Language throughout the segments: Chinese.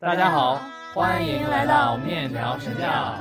大家好，欢迎来到面条神教。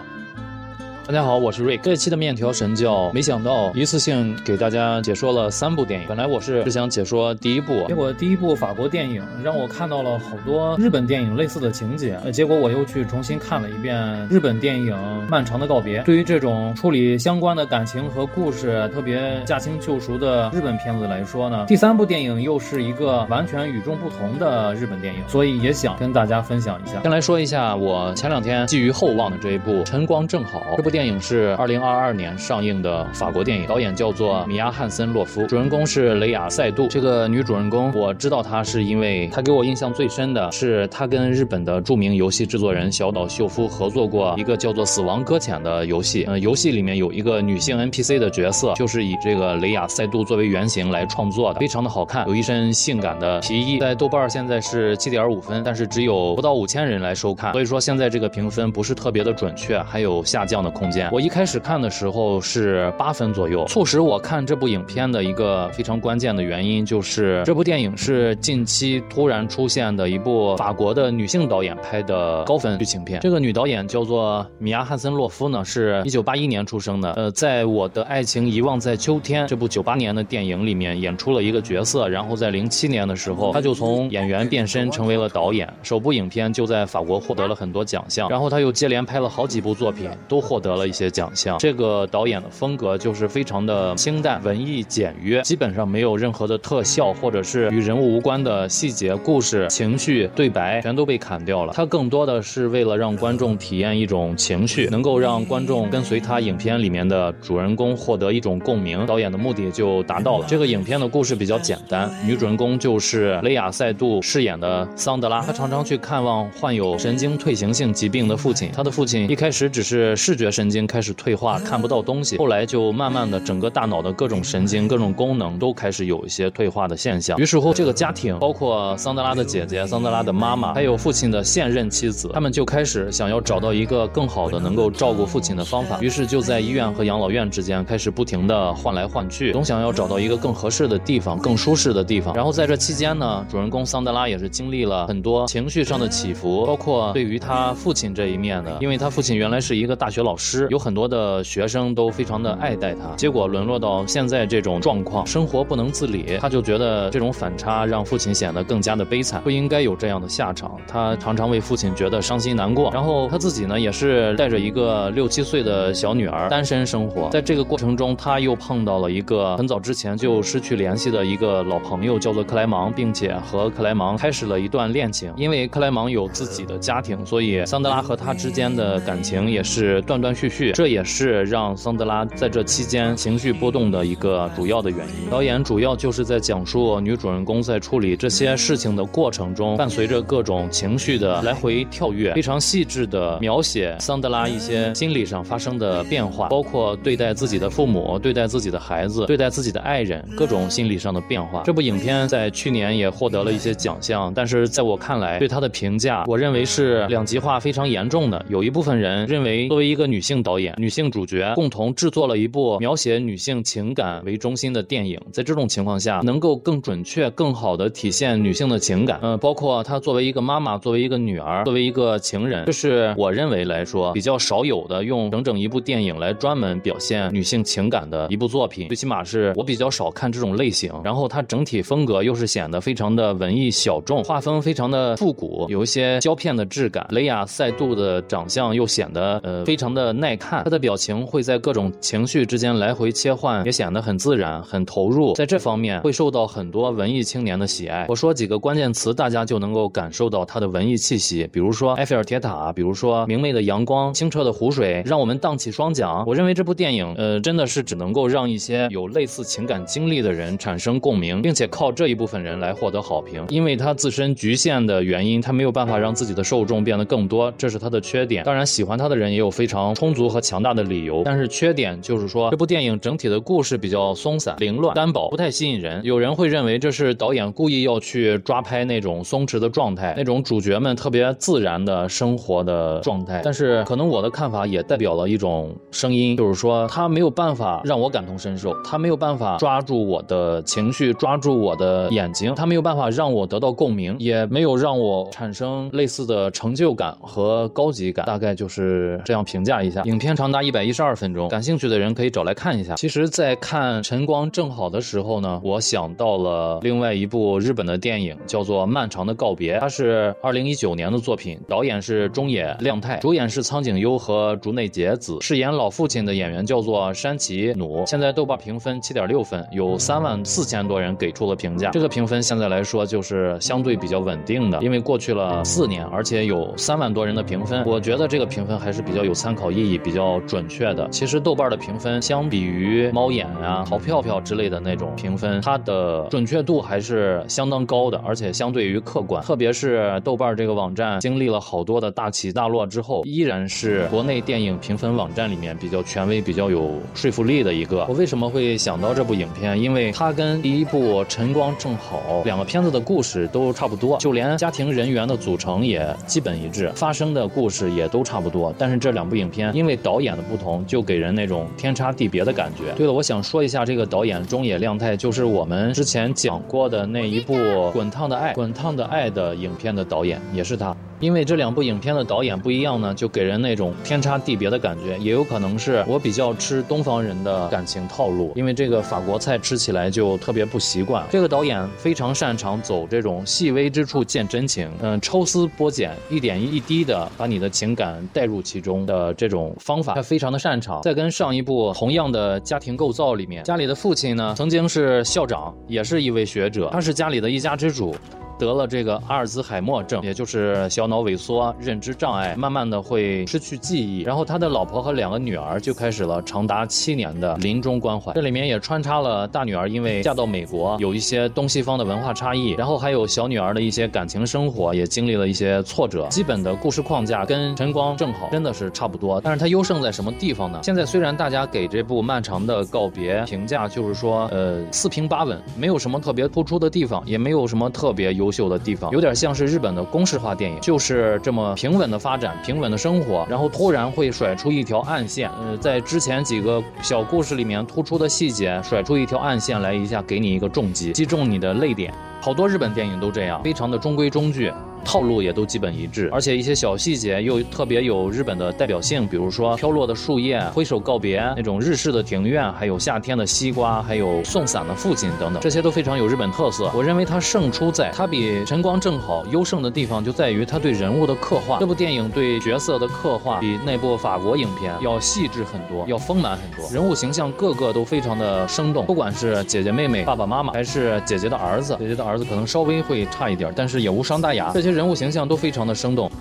大家好，我是瑞。这期的面条神教，没想到一次性给大家解说了三部电影。本来我是只想解说第一部，结果第一部法国电影让我看到了好多日本电影类似的情节。呃，结果我又去重新看了一遍日本电影《漫长的告别》。对于这种处理相关的感情和故事特别驾轻就熟的日本片子来说呢，第三部电影又是一个完全与众不同的日本电影，所以也想跟大家分享一下。先来说一下我前两天寄予厚望的这一部《晨光正好》。这部电影电影是二零二二年上映的法国电影，导演叫做米娅汉森洛夫，主人公是雷亚塞杜。这个女主人公，我知道她是因为她给我印象最深的是她跟日本的著名游戏制作人小岛秀夫合作过一个叫做《死亡搁浅》的游戏。呃，游戏里面有一个女性 NPC 的角色，就是以这个雷亚塞杜作为原型来创作的，非常的好看，有一身性感的皮衣。在豆瓣现在是七点五分，但是只有不到五千人来收看，所以说现在这个评分不是特别的准确，还有下降的空间。我一开始看的时候是八分左右，促使我看这部影片的一个非常关键的原因就是这部电影是近期突然出现的一部法国的女性导演拍的高分剧情片。这个女导演叫做米娅汉森洛夫呢，是一九八一年出生的。呃，在我的爱情遗忘在秋天这部九八年的电影里面演出了一个角色，然后在零七年的时候，她就从演员变身成为了导演，首部影片就在法国获得了很多奖项，然后她又接连拍了好几部作品，都获得得。了一些奖项，这个导演的风格就是非常的清淡、文艺、简约，基本上没有任何的特效或者是与人物无关的细节、故事、情绪、对白，全都被砍掉了。他更多的是为了让观众体验一种情绪，能够让观众跟随他影片里面的主人公获得一种共鸣。导演的目的就达到了。这个影片的故事比较简单，女主人公就是雷亚塞杜饰演的桑德拉，她常常去看望患有神经退行性疾病的父亲。她的父亲一开始只是视觉上神。经开始退化，看不到东西。后来就慢慢的，整个大脑的各种神经、各种功能都开始有一些退化的现象。于是乎，这个家庭，包括桑德拉的姐姐、桑德拉的妈妈，还有父亲的现任妻子，他们就开始想要找到一个更好的能够照顾父亲的方法。于是就在医院和养老院之间开始不停的换来换去，总想要找到一个更合适的地方、更舒适的地方。然后在这期间呢，主人公桑德拉也是经历了很多情绪上的起伏，包括对于他父亲这一面的，因为他父亲原来是一个大学老师。有很多的学生都非常的爱戴他，结果沦落到现在这种状况，生活不能自理。他就觉得这种反差让父亲显得更加的悲惨，不应该有这样的下场。他常常为父亲觉得伤心难过。然后他自己呢，也是带着一个六七岁的小女儿单身生活。在这个过程中，他又碰到了一个很早之前就失去联系的一个老朋友，叫做克莱芒，并且和克莱芒开始了一段恋情。因为克莱芒有自己的家庭，所以桑德拉和他之间的感情也是断断续。续，这也是让桑德拉在这期间情绪波动的一个主要的原因。导演主要就是在讲述女主人公在处理这些事情的过程中，伴随着各种情绪的来回跳跃，非常细致的描写桑德拉一些心理上发生的变化，包括对待自己的父母、对待自己的孩子、对待自己的爱人，各种心理上的变化。这部影片在去年也获得了一些奖项，但是在我看来，对他的评价，我认为是两极化非常严重的。有一部分人认为，作为一个女性。性导演、女性主角共同制作了一部描写女性情感为中心的电影，在这种情况下，能够更准确、更好的体现女性的情感。嗯，包括她作为一个妈妈、作为一个女儿、作为一个情人，这是我认为来说比较少有的用整整一部电影来专门表现女性情感的一部作品。最起码是我比较少看这种类型。然后它整体风格又是显得非常的文艺小众，画风非常的复古，有一些胶片的质感。雷亚塞杜的长相又显得呃非常的耐。看他的表情会在各种情绪之间来回切换，也显得很自然、很投入。在这方面会受到很多文艺青年的喜爱。我说几个关键词，大家就能够感受到他的文艺气息。比如说埃菲尔铁塔，比如说明媚的阳光、清澈的湖水，让我们荡起双桨。我认为这部电影，呃，真的是只能够让一些有类似情感经历的人产生共鸣，并且靠这一部分人来获得好评。因为他自身局限的原因，他没有办法让自己的受众变得更多，这是他的缺点。当然，喜欢他的人也有非常充。充足和强大的理由。但是缺点就是说，这部电影整体的故事比较松散、凌乱、单薄，不太吸引人。有人会认为这是导演故意要去抓拍那种松弛的状态，那种主角们特别自然的生活的状态。但是可能我的看法也代表了一种声音，就是说他没有办法让我感同身受，他没有办法抓住我的情绪，抓住我的眼睛，他没有办法让我得到共鸣，也没有让我产生类似的成就感和高级感。大概就是这样评价一下。影片长达一百一十二分钟，感兴趣的人可以找来看一下。其实，在看《晨光正好》的时候呢，我想到了另外一部日本的电影，叫做《漫长的告别》，它是二零一九年的作品，导演是中野亮太，主演是苍井优和竹内结子，饰演老父亲的演员叫做山崎努。现在豆瓣评分七点六分，有三万四千多人给出了评价。这个评分现在来说就是相对比较稳定的，因为过去了四年，而且有三万多人的评分，我觉得这个评分还是比较有参考意义、比较准确的。其实豆瓣的评分相比于猫眼啊、淘票票之类的那种评分，它的准确度还是相当高的，而且相对于客观。特别是豆瓣这个网站经历了好多的大起大落之后，依然是国内电影评分网站里面比较权威、比较有说服力的一个。我为什么会想到这部影片？因为它跟第一部《晨光正好》两个片子的故事都差不多，就连家庭人员的组成也基本一致，发生的故事也都差不多。但是这两部影片因为导演的不同，就给人那种天差地别的感觉。对了，我想说一下这个导演中野亮太，就是我们之前讲过的那一部《滚烫的爱》《滚烫的爱》的影片的导演，也是他。因为这两部影片的导演不一样呢，就给人那种天差地别的感觉。也有可能是我比较吃东方人的感情套路，因为这个法国菜吃起来就特别不习惯。这个导演非常擅长走这种细微之处见真情，嗯，抽丝剥茧，一点一滴的把你的情感带入其中的这种方法，他非常的擅长。在跟上一部同样的家庭构造里面，家里的父亲呢曾经是校长，也是一位学者，他是家里的一家之主。得了这个阿尔兹海默症，也就是小脑萎缩、认知障碍，慢慢的会失去记忆。然后他的老婆和两个女儿就开始了长达七年的临终关怀。这里面也穿插了大女儿因为嫁到美国，有一些东西方的文化差异，然后还有小女儿的一些感情生活也经历了一些挫折。基本的故事框架跟晨光正好真的是差不多，但是它优胜在什么地方呢？现在虽然大家给这部漫长的告别评价就是说，呃，四平八稳，没有什么特别突出的地方，也没有什么特别优。优秀的地方有点像是日本的公式化电影，就是这么平稳的发展，平稳的生活，然后突然会甩出一条暗线。呃，在之前几个小故事里面突出的细节，甩出一条暗线来，一下给你一个重击，击中你的泪点。好多日本电影都这样，非常的中规中矩。套路也都基本一致，而且一些小细节又特别有日本的代表性，比如说飘落的树叶、挥手告别那种日式的庭院，还有夏天的西瓜，还有送伞的父亲等等，这些都非常有日本特色。我认为它胜出在它比晨光正好优胜的地方就在于它对人物的刻画。这部电影对角色的刻画比那部法国影片要细致很多，要丰满很多，人物形象个个都非常的生动，不管是姐姐妹妹、爸爸妈妈，还是姐姐的儿子，姐姐的儿子可能稍微会差一点，但是也无伤大雅。这些。人物形象都非常的生动，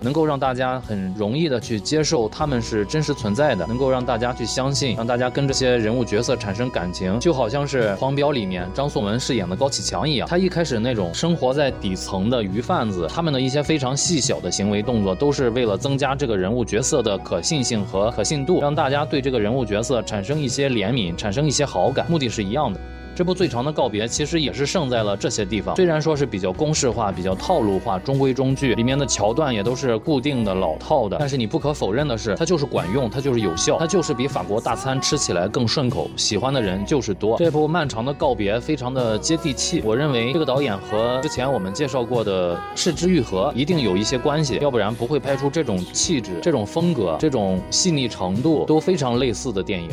能够让大家很容易的去接受他们是真实存在的，能够让大家去相信，让大家跟这些人物角色产生感情，就好像是《黄标》里面张颂文饰演的高启强一样，他一开始那种生活在底层的鱼贩子，他们的一些非常细小的行为动作，都是为了增加这个人物角色的可信性和可信度，让大家对这个人物角色产生一些怜悯，产生一些好感，目的是一样的。这部最长的告别其实也是胜在了这些地方，虽然说是比较公式化、比较套路化、中规中矩，里面的桥段也都是固定的老套的，但是你不可否认的是，它就是管用，它就是有效，它就是比法国大餐吃起来更顺口，喜欢的人就是多。这部漫长的告别非常的接地气，我认为这个导演和之前我们介绍过的《失之愈合》一定有一些关系，要不然不会拍出这种气质、这种风格、这种细腻程度都非常类似的电影。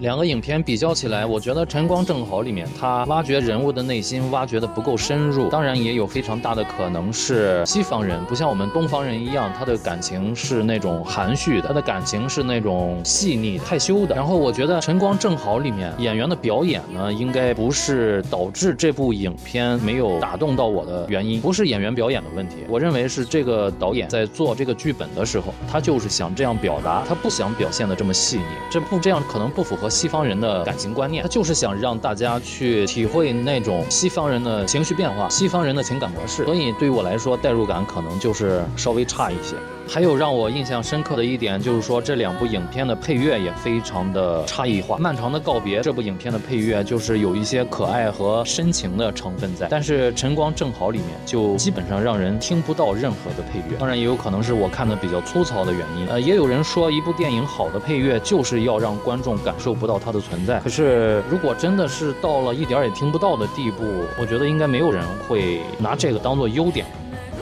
两个影片比较起来，我觉得《晨光正好》里面他挖掘人物的内心挖掘的不够深入，当然也有非常大的可能是西方人不像我们东方人一样，他的感情是那种含蓄的，他的感情是那种细腻害羞的。然后我觉得《晨光正好》里面演员的表演呢，应该不是导致这部影片没有打动到我的原因，不是演员表演的问题，我认为是这个导演在做这个剧本的时候，他就是想这样表达，他不想表现的这么细腻，这不这样可能不符合合。西方人的感情观念，他就是想让大家去体会那种西方人的情绪变化，西方人的情感模式。所以对于我来说，代入感可能就是稍微差一些。还有让我印象深刻的一点就是说，这两部影片的配乐也非常的差异化。《漫长的告别》这部影片的配乐就是有一些可爱和深情的成分在，但是《晨光正好》里面就基本上让人听不到任何的配乐。当然，也有可能是我看的比较粗糙的原因。呃，也有人说，一部电影好的配乐就是要让观众感受不到它的存在。可是，如果真的是到了一点也听不到的地步，我觉得应该没有人会拿这个当做优点。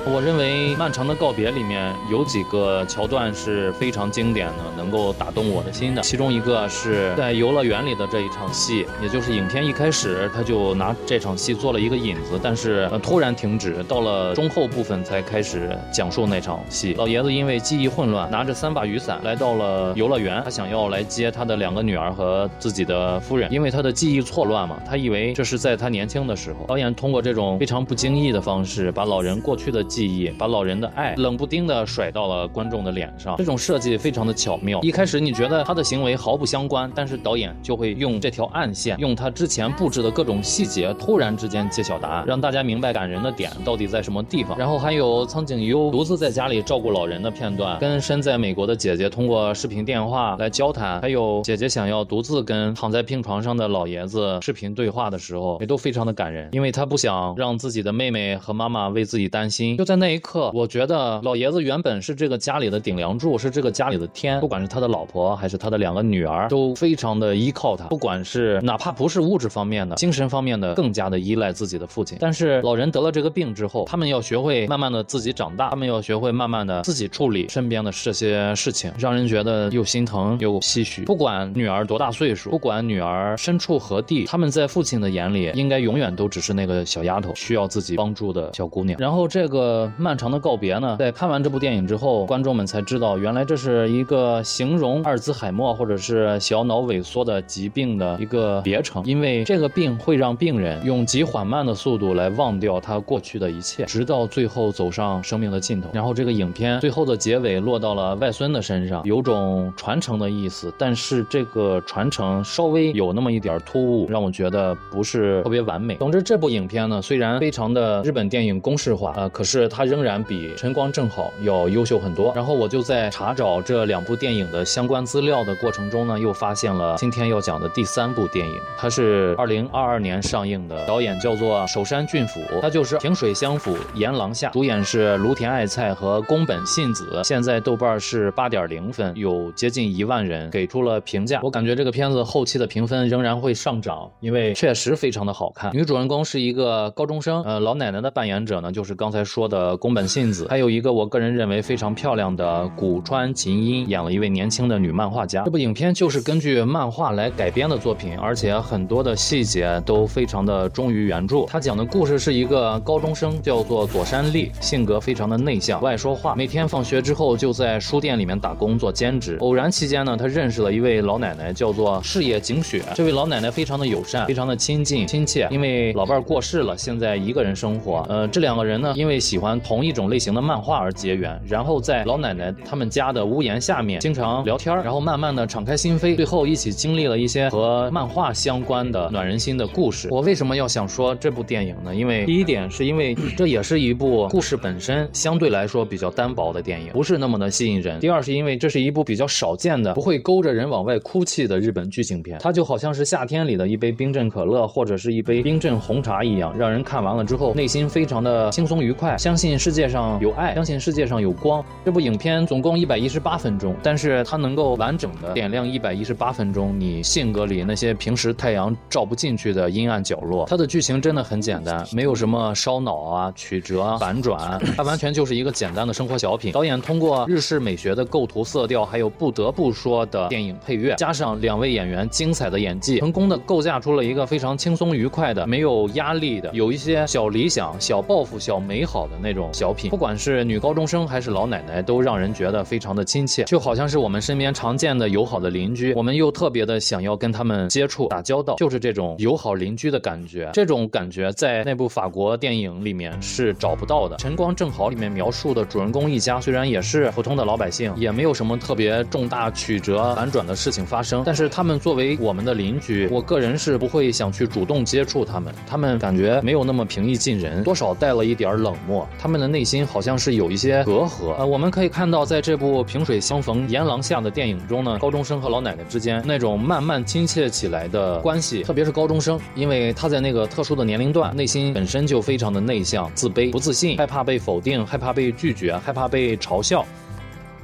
我认为《漫长的告别》里面有几个桥段是非常经典的，能够打动我的心的。其中一个是在游乐园里的这一场戏，也就是影片一开始他就拿这场戏做了一个引子，但是突然停止，到了中后部分才开始讲述那场戏。老爷子因为记忆混乱，拿着三把雨伞来到了游乐园，他想要来接他的两个女儿和自己的夫人，因为他的记忆错乱嘛，他以为这是在他年轻的时候。导演通过这种非常不经意的方式，把老人过去的。记忆把老人的爱冷不丁的甩到了观众的脸上，这种设计非常的巧妙。一开始你觉得他的行为毫不相关，但是导演就会用这条暗线，用他之前布置的各种细节，突然之间揭晓答案，让大家明白感人的点到底在什么地方。然后还有苍井优独自在家里照顾老人的片段，跟身在美国的姐姐通过视频电话来交谈，还有姐姐想要独自跟躺在病床上的老爷子视频对话的时候，也都非常的感人，因为他不想让自己的妹妹和妈妈为自己担心。就在那一刻，我觉得老爷子原本是这个家里的顶梁柱，是这个家里的天。不管是他的老婆，还是他的两个女儿，都非常的依靠他。不管是哪怕不是物质方面的，精神方面的，更加的依赖自己的父亲。但是老人得了这个病之后，他们要学会慢慢的自己长大，他们要学会慢慢的自己处理身边的这些事情，让人觉得又心疼又唏嘘。不管女儿多大岁数，不管女儿身处何地，他们在父亲的眼里，应该永远都只是那个小丫头，需要自己帮助的小姑娘。然后这个呃。漫长的告别呢？在看完这部电影之后，观众们才知道，原来这是一个形容阿尔兹海默或者是小脑萎缩的疾病的一个别称。因为这个病会让病人用极缓慢的速度来忘掉他过去的一切，直到最后走上生命的尽头。然后这个影片最后的结尾落到了外孙的身上，有种传承的意思。但是这个传承稍微有那么一点突兀，让我觉得不是特别完美。总之，这部影片呢，虽然非常的日本电影公式化，呃，可是它仍然比晨光正好要优秀很多。然后我就在查找这两部电影的相关资料的过程中呢，又发现了今天要讲的第三部电影，它是二零二二年上映的，导演叫做首山俊辅，他就是萍水相辅阎郎下，主演是芦田爱菜和宫本信子。现在豆瓣是八点零分，有接近一万人给出了评价。我感觉这个片子后期的评分仍然会上涨，因为确实非常的好看。女主人公是一个高中生，呃，老奶奶的扮演者呢，就是刚才说的的宫。本信子，还有一个我个人认为非常漂亮的古川琴音，演了一位年轻的女漫画家。这部影片就是根据漫画来改编的作品，而且很多的细节都非常的忠于原著。他讲的故事是一个高中生，叫做佐山丽，性格非常的内向，不爱说话，每天放学之后就在书店里面打工做兼职。偶然期间呢，他认识了一位老奶奶，叫做事野景雪。这位老奶奶非常的友善，非常的亲近亲切。因为老伴儿过世了，现在一个人生活。呃，这两个人呢，因为喜欢欢同。一种类型的漫画而结缘，然后在老奶奶他们家的屋檐下面经常聊天，然后慢慢的敞开心扉，最后一起经历了一些和漫画相关的暖人心的故事。我为什么要想说这部电影呢？因为第一点是因为这也是一部故事本身相对来说比较单薄的电影，不是那么的吸引人。第二是因为这是一部比较少见的不会勾着人往外哭泣的日本剧情片，它就好像是夏天里的一杯冰镇可乐或者是一杯冰镇红茶一样，让人看完了之后内心非常的轻松愉快，相信。世界上有爱，相信世界上有光。这部影片总共一百一十八分钟，但是它能够完整的点亮一百一十八分钟你性格里那些平时太阳照不进去的阴暗角落。它的剧情真的很简单，没有什么烧脑啊、曲折啊、反转，它完全就是一个简单的生活小品。导演通过日式美学的构图、色调，还有不得不说的电影配乐，加上两位演员精彩的演技，成功的构架出了一个非常轻松愉快的、没有压力的、有一些小理想、小抱负、小美好的那种。小品，不管是女高中生还是老奶奶，都让人觉得非常的亲切，就好像是我们身边常见的友好的邻居，我们又特别的想要跟他们接触打交道，就是这种友好邻居的感觉。这种感觉在那部法国电影里面是找不到的。《晨光正好》里面描述的主人公一家，虽然也是普通的老百姓，也没有什么特别重大曲折反转的事情发生，但是他们作为我们的邻居，我个人是不会想去主动接触他们，他们感觉没有那么平易近人，多少带了一点冷漠。他们的内心好像是有一些隔阂。呃，我们可以看到，在这部萍水相逢檐廊下的电影中呢，高中生和老奶奶之间那种慢慢亲切起来的关系，特别是高中生，因为他在那个特殊的年龄段，内心本身就非常的内向、自卑、不自信，害怕被否定，害怕被拒绝，害怕被嘲笑。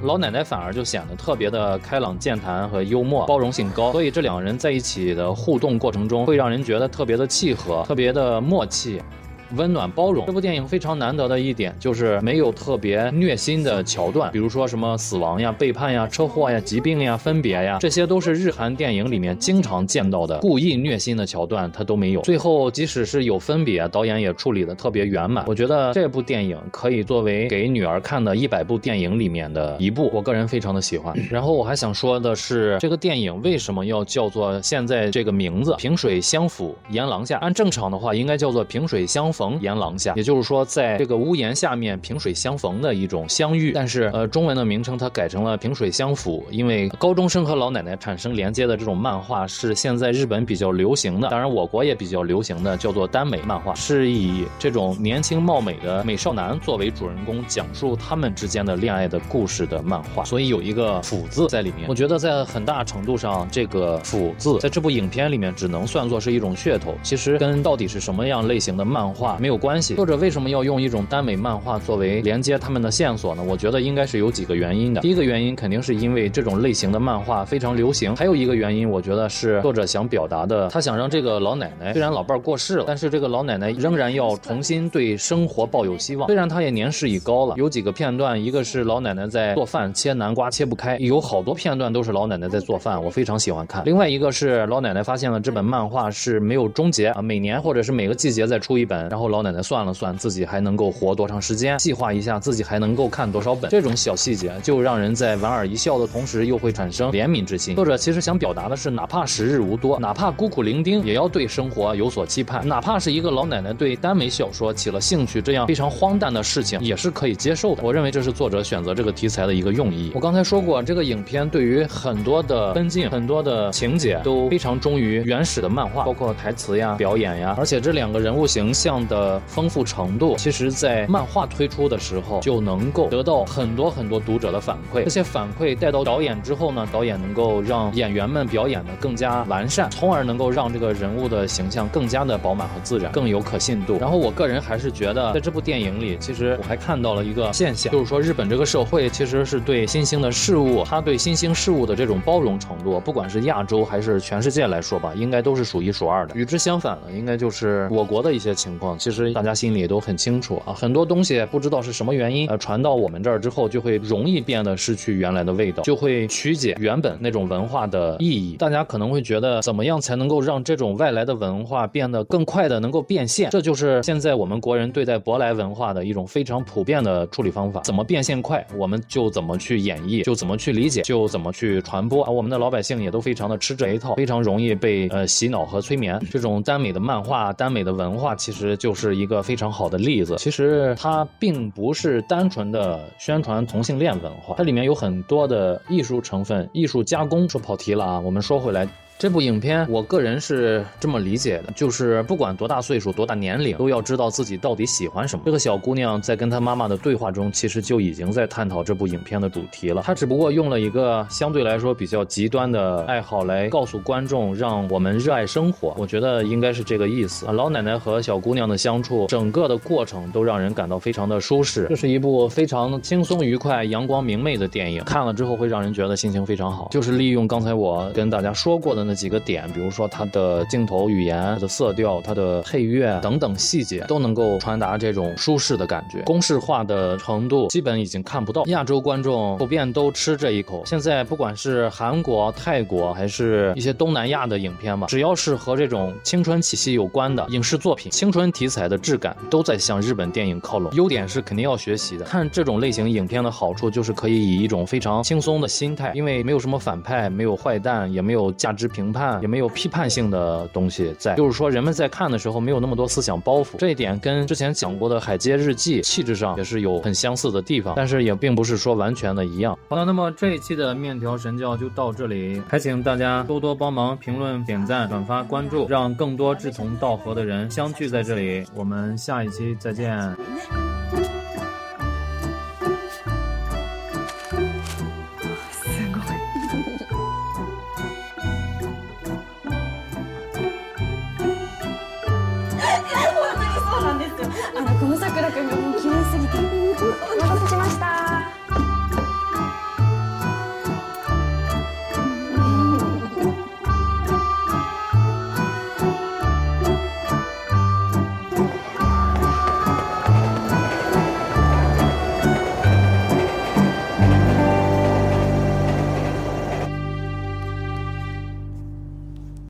老奶奶反而就显得特别的开朗健谈和幽默，包容性高，所以这两人在一起的互动过程中，会让人觉得特别的契合，特别的默契。温暖包容，这部电影非常难得的一点就是没有特别虐心的桥段，比如说什么死亡呀、背叛呀、车祸呀、疾病呀、分别呀，这些都是日韩电影里面经常见到的故意虐心的桥段，它都没有。最后即使是有分别，导演也处理的特别圆满。我觉得这部电影可以作为给女儿看的一百部电影里面的一部，我个人非常的喜欢。然后我还想说的是，这个电影为什么要叫做现在这个名字“萍水相逢檐廊下”？按正常的话，应该叫做“萍水相逢”。逢檐廊下，也就是说，在这个屋檐下面萍水相逢的一种相遇。但是，呃，中文的名称它改成了萍水相抚，因为高中生和老奶奶产生连接的这种漫画是现在日本比较流行的，当然我国也比较流行的，叫做耽美漫画，是以这种年轻貌美的美少男作为主人公，讲述他们之间的恋爱的故事的漫画。所以有一个“抚”字在里面。我觉得在很大程度上，这个“抚”字在这部影片里面只能算作是一种噱头，其实跟到底是什么样类型的漫画。没有关系。作者为什么要用一种耽美漫画作为连接他们的线索呢？我觉得应该是有几个原因的。第一个原因肯定是因为这种类型的漫画非常流行。还有一个原因，我觉得是作者想表达的，他想让这个老奶奶虽然老伴儿过世了，但是这个老奶奶仍然要重新对生活抱有希望。虽然她也年事已高了，有几个片段，一个是老奶奶在做饭切南瓜切不开，有好多片段都是老奶奶在做饭，我非常喜欢看。另外一个是老奶奶发现了这本漫画是没有终结啊，每年或者是每个季节再出一本，然后。后老奶奶算了算，自己还能够活多长时间，计划一下自己还能够看多少本，这种小细节就让人在莞尔一笑的同时，又会产生怜悯之心。作者其实想表达的是，哪怕时日无多，哪怕孤苦伶仃，也要对生活有所期盼。哪怕是一个老奶奶对耽美小说起了兴趣，这样非常荒诞的事情也是可以接受的。我认为这是作者选择这个题材的一个用意。我刚才说过，这个影片对于很多的分镜、很多的情节都非常忠于原始的漫画，包括台词呀、表演呀，而且这两个人物形象的。丰富程度，其实，在漫画推出的时候就能够得到很多很多读者的反馈。这些反馈带到导演之后呢，导演能够让演员们表演的更加完善，从而能够让这个人物的形象更加的饱满和自然，更有可信度。然后，我个人还是觉得，在这部电影里，其实我还看到了一个现象，就是说，日本这个社会其实是对新兴的事物，它对新兴事物的这种包容程度，不管是亚洲还是全世界来说吧，应该都是数一数二的。与之相反的，应该就是我国的一些情况。其实大家心里都很清楚啊，很多东西不知道是什么原因，呃，传到我们这儿之后，就会容易变得失去原来的味道，就会曲解原本那种文化的意义。大家可能会觉得，怎么样才能够让这种外来的文化变得更快的能够变现？这就是现在我们国人对待舶来文化的一种非常普遍的处理方法。怎么变现快，我们就怎么去演绎，就怎么去理解，就怎么去传播。啊，我们的老百姓也都非常的吃这一套，非常容易被呃洗脑和催眠。这种耽美的漫画、耽美的文化，其实就是一个。非常好的例子，其实它并不是单纯的宣传同性恋文化，它里面有很多的艺术成分、艺术加工。说跑题了啊，我们说回来。这部影片，我个人是这么理解的，就是不管多大岁数、多大年龄，都要知道自己到底喜欢什么。这个小姑娘在跟她妈妈的对话中，其实就已经在探讨这部影片的主题了。她只不过用了一个相对来说比较极端的爱好来告诉观众，让我们热爱生活。我觉得应该是这个意思。老奶奶和小姑娘的相处，整个的过程都让人感到非常的舒适。这是一部非常轻松愉快、阳光明媚的电影，看了之后会让人觉得心情非常好。就是利用刚才我跟大家说过的。几个点，比如说它的镜头语言、它的色调、它的配乐等等细节，都能够传达这种舒适的感觉。公式化的程度基本已经看不到。亚洲观众普遍都吃这一口。现在不管是韩国、泰国，还是一些东南亚的影片吧，只要是和这种青春气息有关的影视作品，青春题材的质感都在向日本电影靠拢。优点是肯定要学习的。看这种类型影片的好处就是可以以一种非常轻松的心态，因为没有什么反派，没有坏蛋，也没有价值评。评判也没有批判性的东西在，就是说人们在看的时候没有那么多思想包袱，这一点跟之前讲过的《海街日记》气质上也是有很相似的地方，但是也并不是说完全的一样。好了，那么这一期的面条神教就到这里，还请大家多多帮忙评论、点赞、转发、关注，让更多志同道合的人相聚在这里。我们下一期再见。